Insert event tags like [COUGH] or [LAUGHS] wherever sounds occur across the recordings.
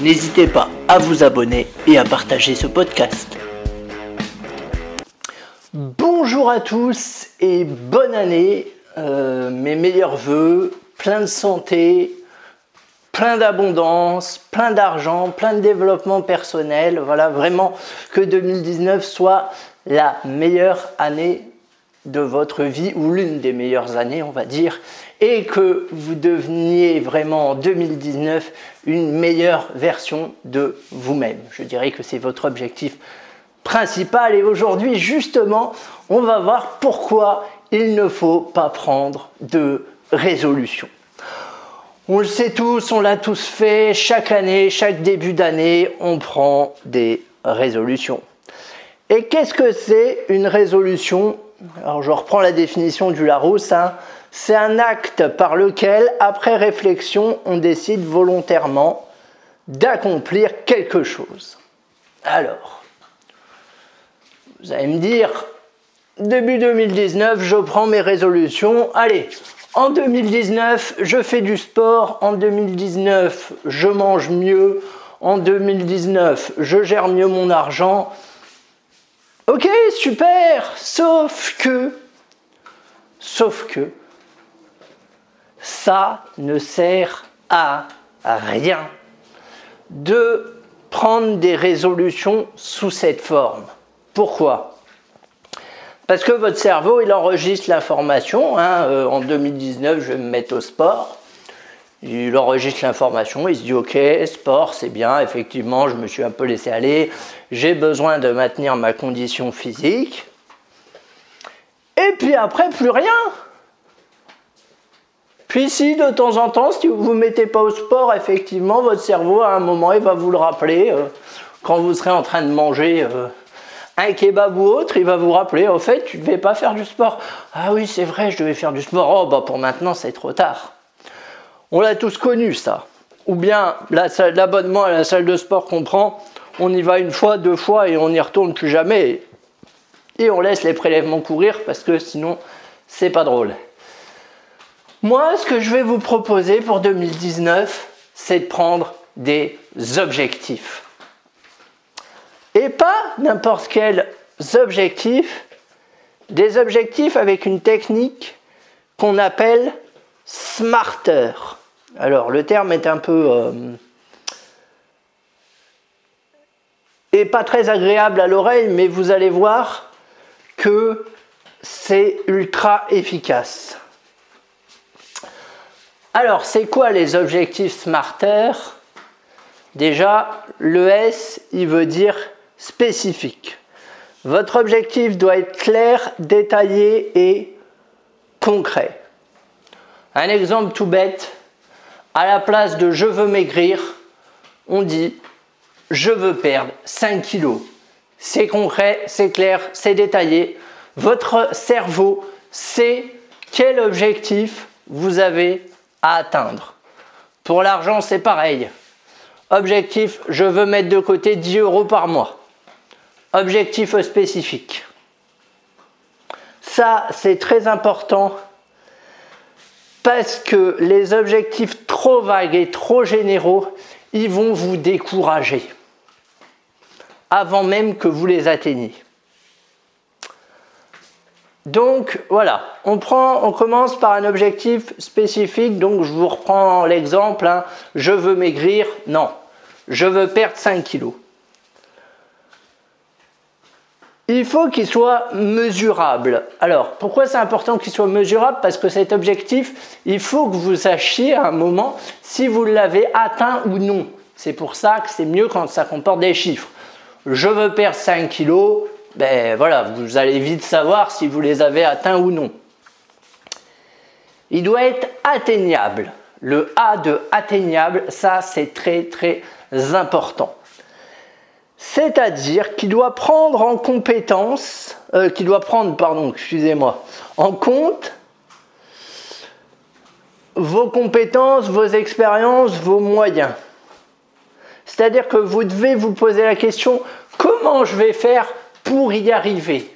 N'hésitez pas à vous abonner et à partager ce podcast. Bonjour à tous et bonne année. Euh, mes meilleurs voeux, plein de santé, plein d'abondance, plein d'argent, plein de développement personnel. Voilà, vraiment que 2019 soit la meilleure année de votre vie ou l'une des meilleures années, on va dire, et que vous deveniez vraiment en 2019 une meilleure version de vous-même. Je dirais que c'est votre objectif principal et aujourd'hui justement, on va voir pourquoi il ne faut pas prendre de résolution. On le sait tous, on l'a tous fait, chaque année, chaque début d'année, on prend des résolutions. Et qu'est-ce que c'est une résolution Alors je reprends la définition du Larousse. Hein. C'est un acte par lequel, après réflexion, on décide volontairement d'accomplir quelque chose. Alors, vous allez me dire, début 2019, je prends mes résolutions. Allez, en 2019, je fais du sport. En 2019, je mange mieux. En 2019, je gère mieux mon argent. Ok, super. Sauf que, sauf que, ça ne sert à rien de prendre des résolutions sous cette forme. Pourquoi? Parce que votre cerveau, il enregistre l'information. Hein, euh, en 2019, je vais me mettre au sport. Il enregistre l'information, il se dit ok, sport, c'est bien, effectivement, je me suis un peu laissé aller, j'ai besoin de maintenir ma condition physique. Et puis après, plus rien. Puis si de temps en temps, si vous ne vous mettez pas au sport, effectivement, votre cerveau, à un moment, il va vous le rappeler. Euh, quand vous serez en train de manger euh, un kebab ou autre, il va vous rappeler, au fait, tu ne devais pas faire du sport. Ah oui, c'est vrai, je devais faire du sport. Oh, bah pour maintenant, c'est trop tard. On l'a tous connu, ça. Ou bien l'abonnement à la salle de sport qu'on prend, on y va une fois, deux fois et on n'y retourne plus jamais. Et on laisse les prélèvements courir parce que sinon, c'est pas drôle. Moi, ce que je vais vous proposer pour 2019, c'est de prendre des objectifs. Et pas n'importe quels objectifs, des objectifs avec une technique qu'on appelle smarter. Alors, le terme est un peu... Euh, et pas très agréable à l'oreille, mais vous allez voir que c'est ultra efficace. Alors, c'est quoi les objectifs Smarter Déjà, le S, il veut dire spécifique. Votre objectif doit être clair, détaillé et concret. Un exemple tout bête, à la place de je veux maigrir, on dit je veux perdre 5 kilos. C'est concret, c'est clair, c'est détaillé. Votre cerveau sait quel objectif vous avez atteindre. Pour l'argent, c'est pareil. Objectif, je veux mettre de côté 10 euros par mois. Objectif spécifique. Ça, c'est très important parce que les objectifs trop vagues et trop généraux, ils vont vous décourager avant même que vous les atteigniez. Donc voilà, on, commence par un objectif spécifique. Donc je vous reprends l'exemple, hein. je veux maigrir, non, je veux perdre 5 kilos. Il faut qu'il soit mesurable. Alors, pourquoi c'est important qu'il soit mesurable? Parce que cet objectif, il faut que vous sachiez à un moment si vous l'avez atteint ou non. C'est pour ça que c'est mieux quand ça comporte des chiffres. Je veux perdre 5 kilos, ben voilà, vous allez vite savoir si vous les avez atteints ou non. Il doit être atteignable. Le A de atteignable, ça c'est très très important. C'est-à-dire qu'il doit prendre en compétence, euh, qu'il doit prendre, pardon, excusez-moi, en compte vos compétences, vos expériences, vos moyens. C'est-à-dire que vous devez vous poser la question comment je vais faire pour y arriver?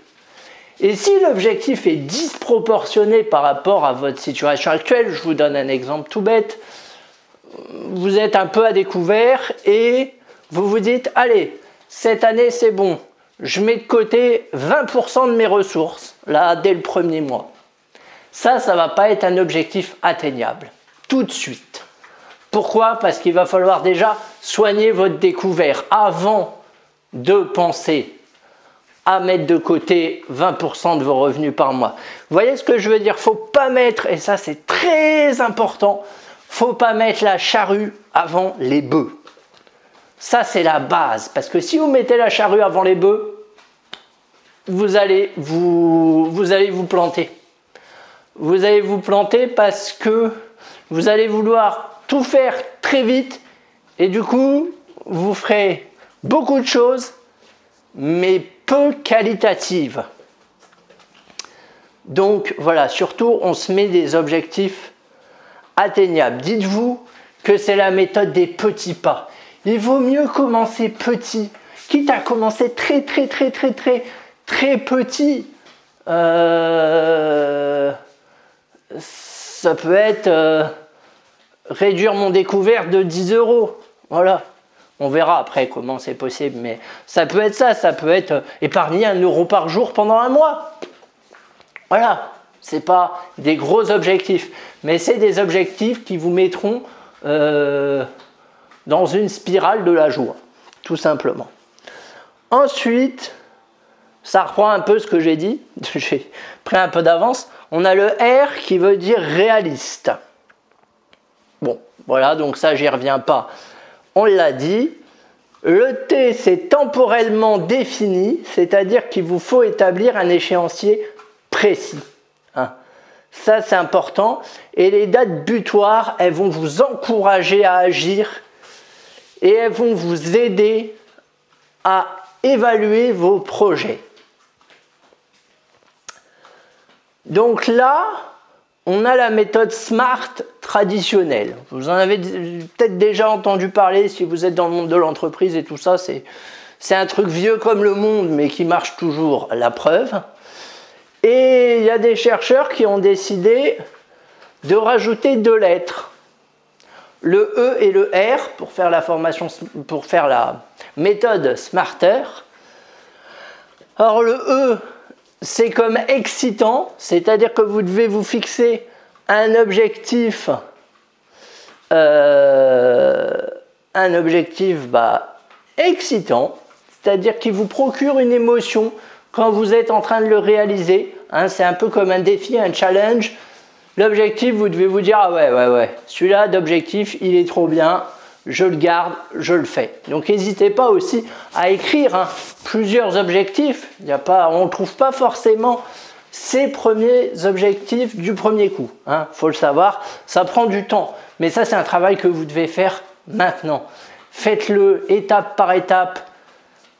Et si l'objectif est disproportionné par rapport à votre situation actuelle, je vous donne un exemple tout bête, vous êtes un peu à découvert et vous vous dites allez, cette année c'est bon, je mets de côté 20% de mes ressources, là, dès le premier mois. Ça, ça ne va pas être un objectif atteignable, tout de suite. Pourquoi? Parce qu'il va falloir déjà soigner votre découvert avant de penser à mettre de côté 20% de vos revenus par mois. Vous voyez ce que je veux dire? Faut pas mettre, et ça c'est très important, faut pas mettre la charrue avant les bœufs. Ça c'est la base, parce que si vous mettez la charrue avant les bœufs, vous allez vous, vous allez vous planter. Vous allez vous planter parce que vous allez vouloir tout faire très vite et du coup, vous ferez beaucoup de choses, mais peu qualitatives. Donc voilà, surtout, on se met des objectifs atteignables. Dites-vous que c'est la méthode des petits pas. Il vaut mieux commencer petit, quitte à commencer très très très très très très petit. Euh, ça peut être euh, réduire mon découvert de 10 euros. Voilà. On verra après comment c'est possible, mais ça peut être ça, ça peut être épargner un euro par jour pendant un mois. Voilà, c'est pas des gros objectifs, mais c'est des objectifs qui vous mettront euh, dans une spirale de la joie, tout simplement. Ensuite, ça reprend un peu ce que j'ai dit, [LAUGHS] j'ai pris un peu d'avance. On a le R qui veut dire réaliste. Bon, voilà, donc ça, j'y reviens pas. On l'a dit. Le T, c'est temporellement défini, c'est-à-dire qu'il vous faut établir un échéancier précis. Hein. Ça, c'est important. Et les dates butoirs, elles vont vous encourager à agir et elles vont vous aider à évaluer vos projets. Donc là, on a la méthode SMART traditionnelle. Vous en avez peut-être déjà entendu parler si vous êtes dans le monde de l'entreprise et tout ça. C'est, c'est un truc vieux comme le monde, mais qui marche toujours, la preuve. Et il y a des chercheurs qui ont décidé de rajouter deux lettres. Le E et le R pour faire la formation, pour faire la méthode Smarter. Alors le E, c'est comme excitant, c'est-à-dire que vous devez vous fixer un objectif, euh, un objectif bah, excitant, c'est-à-dire qui vous procure une émotion quand vous êtes en train de le réaliser. Hein, c'est un peu comme un défi, un challenge. L'objectif, vous devez vous dire, ah ouais, ouais, ouais, celui-là d'objectif, il est trop bien, je le garde, je le fais. Donc n'hésitez pas aussi à écrire hein, plusieurs objectifs. On ne trouve pas forcément ces premiers objectifs du premier coup. Il hein. faut le savoir, ça prend du temps. Mais ça, c'est un travail que vous devez faire maintenant. Faites-le étape par étape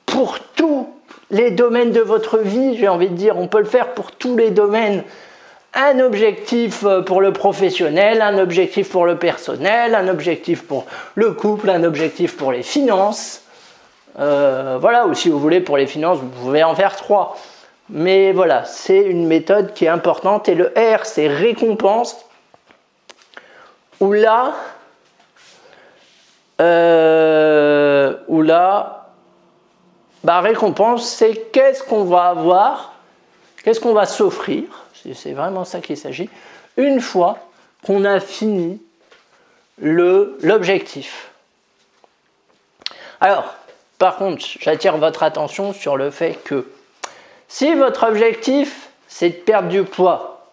pour tous les domaines de votre vie, j'ai envie de dire. On peut le faire pour tous les domaines un objectif euh, pour le professionnel, un objectif pour le personnel, un objectif pour le couple, un objectif pour les finances. Euh, voilà, ou si vous voulez pour les finances, vous pouvez en faire trois. Mais voilà, c'est une méthode qui est importante. Et le R, c'est récompense. Ou là, euh, ou là, bah, récompense, c'est qu'est-ce qu'on va avoir, qu'est-ce qu'on va s'offrir c'est vraiment ça qu'il s'agit. Une fois qu'on a fini l'objectif. Alors, par contre, j'attire votre attention sur le fait que si votre objectif, c'est de perdre du poids,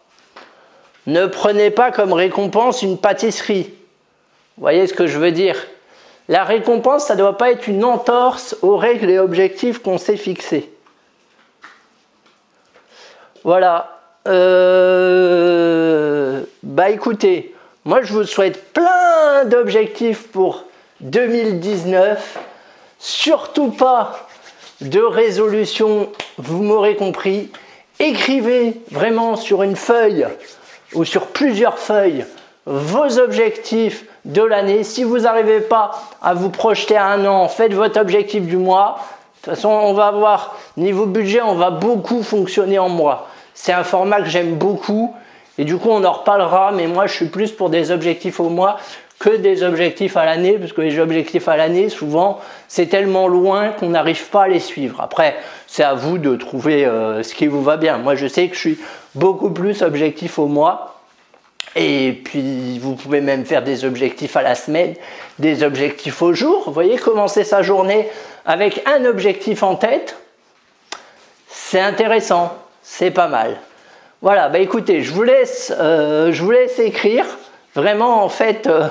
ne prenez pas comme récompense une pâtisserie. Vous voyez ce que je veux dire? La récompense, ça ne doit pas être une entorse aux règles et objectifs qu'on s'est fixés. Voilà, euh, bah écoutez, moi je vous souhaite plein d'objectifs pour 2019. Surtout pas de résolution, vous m'aurez compris. Écrivez vraiment sur une feuille ou sur plusieurs feuilles vos objectifs de l'année. Si vous n'arrivez pas à vous projeter un an, faites votre objectif du mois. De toute façon, on va voir, niveau budget, on va beaucoup fonctionner en mois. C'est un format que j'aime beaucoup. Et du coup, on en reparlera, mais moi, je suis plus pour des objectifs au mois que des objectifs à l'année, parce que les objectifs à l'année, souvent, c'est tellement loin qu'on n'arrive pas à les suivre. Après, c'est à vous de trouver euh, ce qui vous va bien. Moi, je sais que je suis beaucoup plus objectif au mois. Et puis, vous pouvez même faire des objectifs à la semaine, des objectifs au jour. Vous voyez, commencer sa journée avec un objectif en tête, c'est intéressant, c'est pas mal. Voilà, bah écoutez, je vous laisse, euh, je vous laisse écrire. Vraiment, en fait, euh,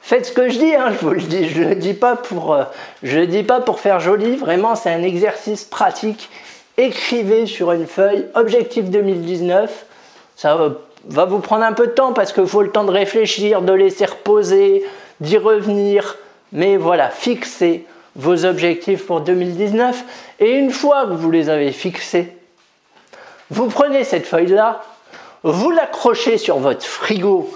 faites ce que je dis. Hein, je vous le dis, pas pour, euh, je le dis pas pour faire joli. Vraiment, c'est un exercice pratique. Écrivez sur une feuille objectif 2019. Ça va vous prendre un peu de temps parce qu'il faut le temps de réfléchir, de laisser reposer, d'y revenir. Mais voilà, fixez vos objectifs pour 2019. Et une fois que vous les avez fixés, vous prenez cette feuille-là, vous l'accrochez sur votre frigo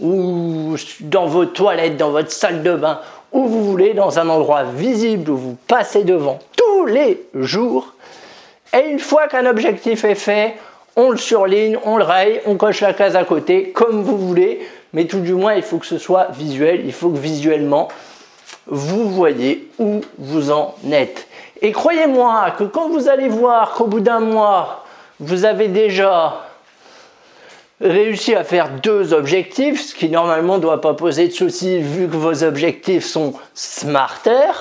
ou dans vos toilettes, dans votre salle de bain, où vous voulez, dans un endroit visible où vous passez devant tous les jours. Et une fois qu'un objectif est fait, on le surligne, on le raye, on coche la case à côté, comme vous voulez, mais tout du moins, il faut que ce soit visuel, il faut que visuellement, vous voyez où vous en êtes. Et croyez-moi que quand vous allez voir qu'au bout d'un mois, vous avez déjà réussi à faire deux objectifs, ce qui normalement ne doit pas poser de soucis vu que vos objectifs sont smarter,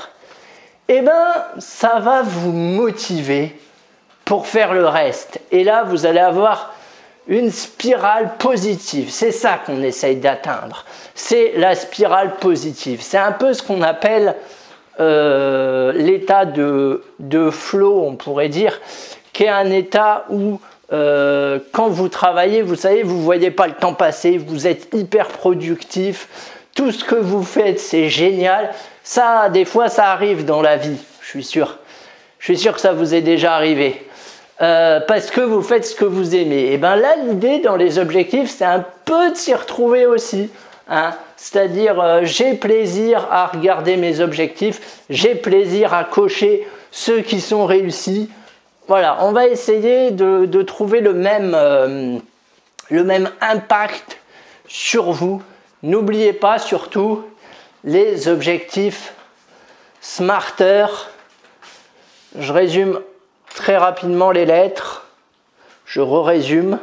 eh bien ça va vous motiver pour faire le reste. Et là, vous allez avoir une spirale positive. C'est ça qu'on essaye d'atteindre. C'est la spirale positive. C'est un peu ce qu'on appelle euh, l'état de, de flow, on pourrait dire, qui est un état où euh, quand vous travaillez, vous savez, vous ne voyez pas le temps passer, vous êtes hyper productif, tout ce que vous faites, c'est génial. Ça, des fois, ça arrive dans la vie, je suis sûr. Je suis sûr que ça vous est déjà arrivé. Euh, parce que vous faites ce que vous aimez. Et bien là, l'idée dans les objectifs, c'est un peu de s'y retrouver aussi. Hein. C'est-à-dire, euh, j'ai plaisir à regarder mes objectifs, j'ai plaisir à cocher ceux qui sont réussis. Voilà, on va essayer de, trouver le même, euh, le même impact sur vous. N'oubliez pas surtout les objectifs smarter. Je résume très rapidement les lettres. Je re-résume.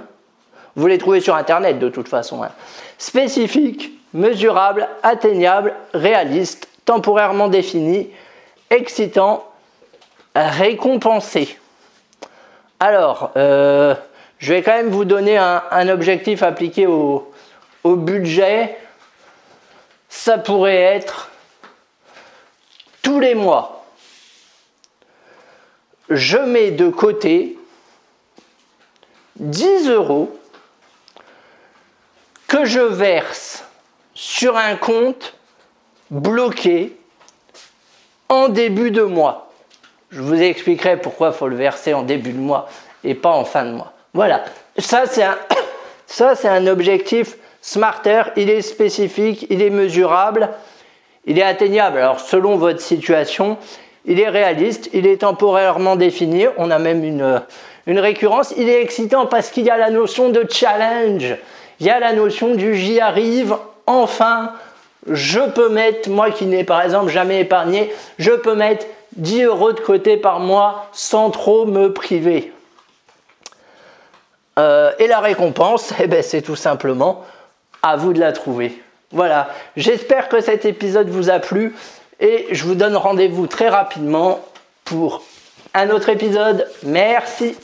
Vous les trouvez sur Internet de toute façon. Hein. Spécifique, mesurable, atteignable, réaliste, temporairement défini, excitant, récompensé. Alors, euh, je vais quand même vous donner un, objectif appliqué au, au, budget. Ça pourrait être tous les mois, je mets de côté 10 euros que je verse sur un compte bloqué en début de mois. Je vous expliquerai pourquoi il faut le verser en début de mois et pas en fin de mois. Voilà, ça c'est un, [COUGHS] ça, un objectif smarter, il est spécifique, il est mesurable, il est atteignable. Alors selon votre situation, il est réaliste, il est temporairement défini, on a même une, une récurrence, il est excitant parce qu'il y a la notion de challenge, il y a la notion du j'y arrive, enfin, je peux mettre, moi qui n'ai par exemple jamais épargné, je peux mettre 10 euros de côté par mois sans trop me priver. Euh, et la récompense, eh ben, c'est tout simplement à vous de la trouver. Voilà, j'espère que cet épisode vous a plu et je vous donne rendez-vous très rapidement pour un autre épisode. Merci.